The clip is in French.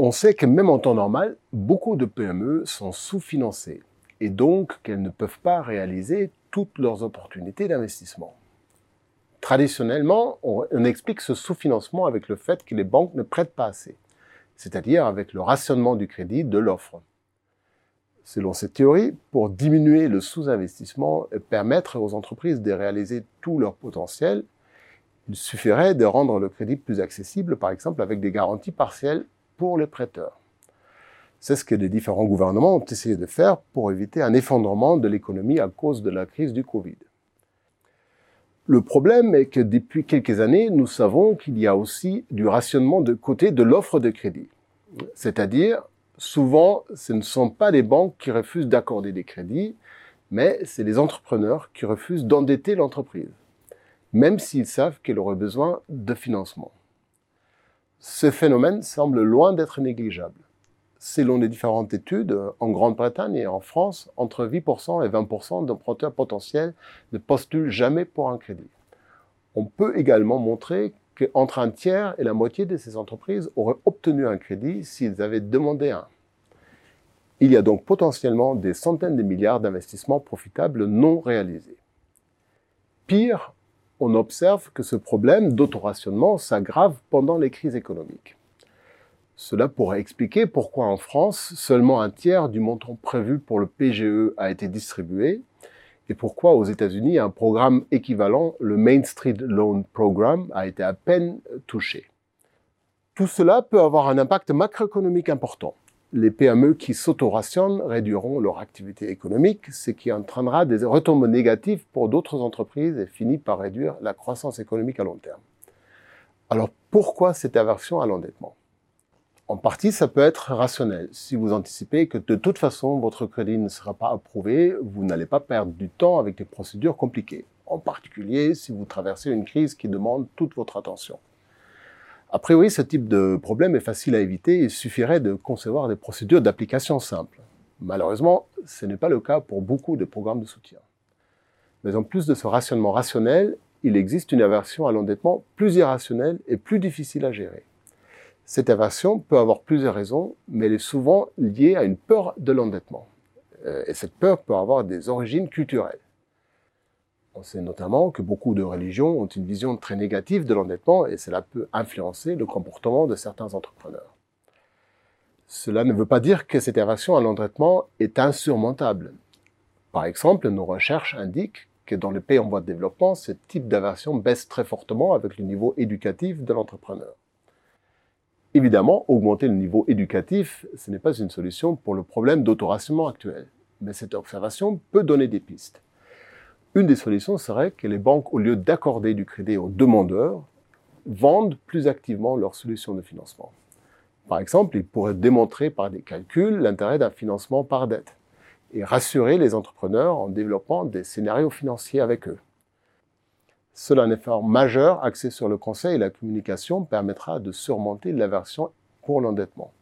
On sait que même en temps normal, beaucoup de PME sont sous-financées et donc qu'elles ne peuvent pas réaliser toutes leurs opportunités d'investissement. Traditionnellement, on, explique ce sous-financement avec le fait que les banques ne prêtent pas assez, c'est-à-dire avec le rationnement du crédit de l'offre. Selon cette théorie, pour diminuer le sous-investissement et permettre aux entreprises de réaliser tout leur potentiel, il suffirait de rendre le crédit plus accessible, par exemple avec des garanties partielles pour les prêteurs. C'est ce que les différents gouvernements ont essayé de faire pour éviter un effondrement de l'économie à cause de la crise du Covid. Le problème est que depuis quelques années, nous savons qu'il y a aussi du rationnement de côté de l'offre de crédit. C'est-à-dire, souvent, ce ne sont pas les banques qui refusent d'accorder des crédits, mais c'est les entrepreneurs qui refusent d'endetter l'entreprise, même s'ils savent qu'elle aurait besoin de financement. Ce phénomène semble loin d'être négligeable selon les différentes études, en Grande-Bretagne et en France, entre 8% et 20% d'emprunteurs potentiels ne postulent jamais pour un crédit. On peut également montrer qu'entre un tiers et la moitié de ces entreprises auraient obtenu un crédit s'ils avaient demandé un. Il y a donc potentiellement des centaines de milliards d'investissements profitables non réalisés. Pire, on observe que ce problème d'autorationnement s'aggrave pendant les crises économiques. Cela pourrait expliquer pourquoi en France, seulement un tiers du montant prévu pour le PGE a été distribué et pourquoi aux États-Unis un programme équivalent, le Main Street Loan Program, a été à peine touché. Tout cela peut avoir un impact macroéconomique important. Les PME qui s'autorationnent réduiront leur activité économique, ce qui entraînera des retombées négatives pour d'autres entreprises et finit par réduire la croissance économique à long terme. Alors pourquoi cette aversion à l'endettement? En partie, ça peut être rationnel. Si vous anticipez que de toute façon, votre crédit ne sera pas approuvé, vous n'allez pas perdre du temps avec des procédures compliquées. En particulier, si vous traversez une crise qui demande toute votre attention. A priori, ce type de problème est facile à éviter. Il suffirait de concevoir des procédures d'application simples. Malheureusement, ce n'est pas le cas pour beaucoup de programmes de soutien. Mais en plus de ce rationnement rationnel, il existe une aversion à l'endettement plus irrationnelle et plus difficile à gérer. Cette aversion peut avoir plusieurs raisons, mais elle est souvent liée à une peur de l'endettement. Euh, et cette peur peut avoir des origines culturelles. On sait notamment que beaucoup de religions ont une vision très négative de l'endettement et cela peut influencer le comportement de certains entrepreneurs. Cela ne veut pas dire que cette aversion à l'endettement est insurmontable. Par exemple, nos recherches indiquent que dans les pays en voie de développement, ce type d'aversion baisse très fortement avec le niveau éducatif de l'entrepreneur. Évidemment, augmenter le niveau éducatif, ce n'est pas une solution pour le problème d'autorationnement actuel, mais cette observation peut donner des pistes. Une des solutions serait que les banques, au lieu d'accorder du crédit aux demandeurs, vendent plus activement leurs solutions de financement. Par exemple, ils pourraient démontrer par des calculs l'intérêt d'un financement par dette et rassurer les entrepreneurs en développant des scénarios financiers avec eux. Seul un effort majeur axé sur le conseil et la communication permettra de surmonter l'aversion pour l'endettement.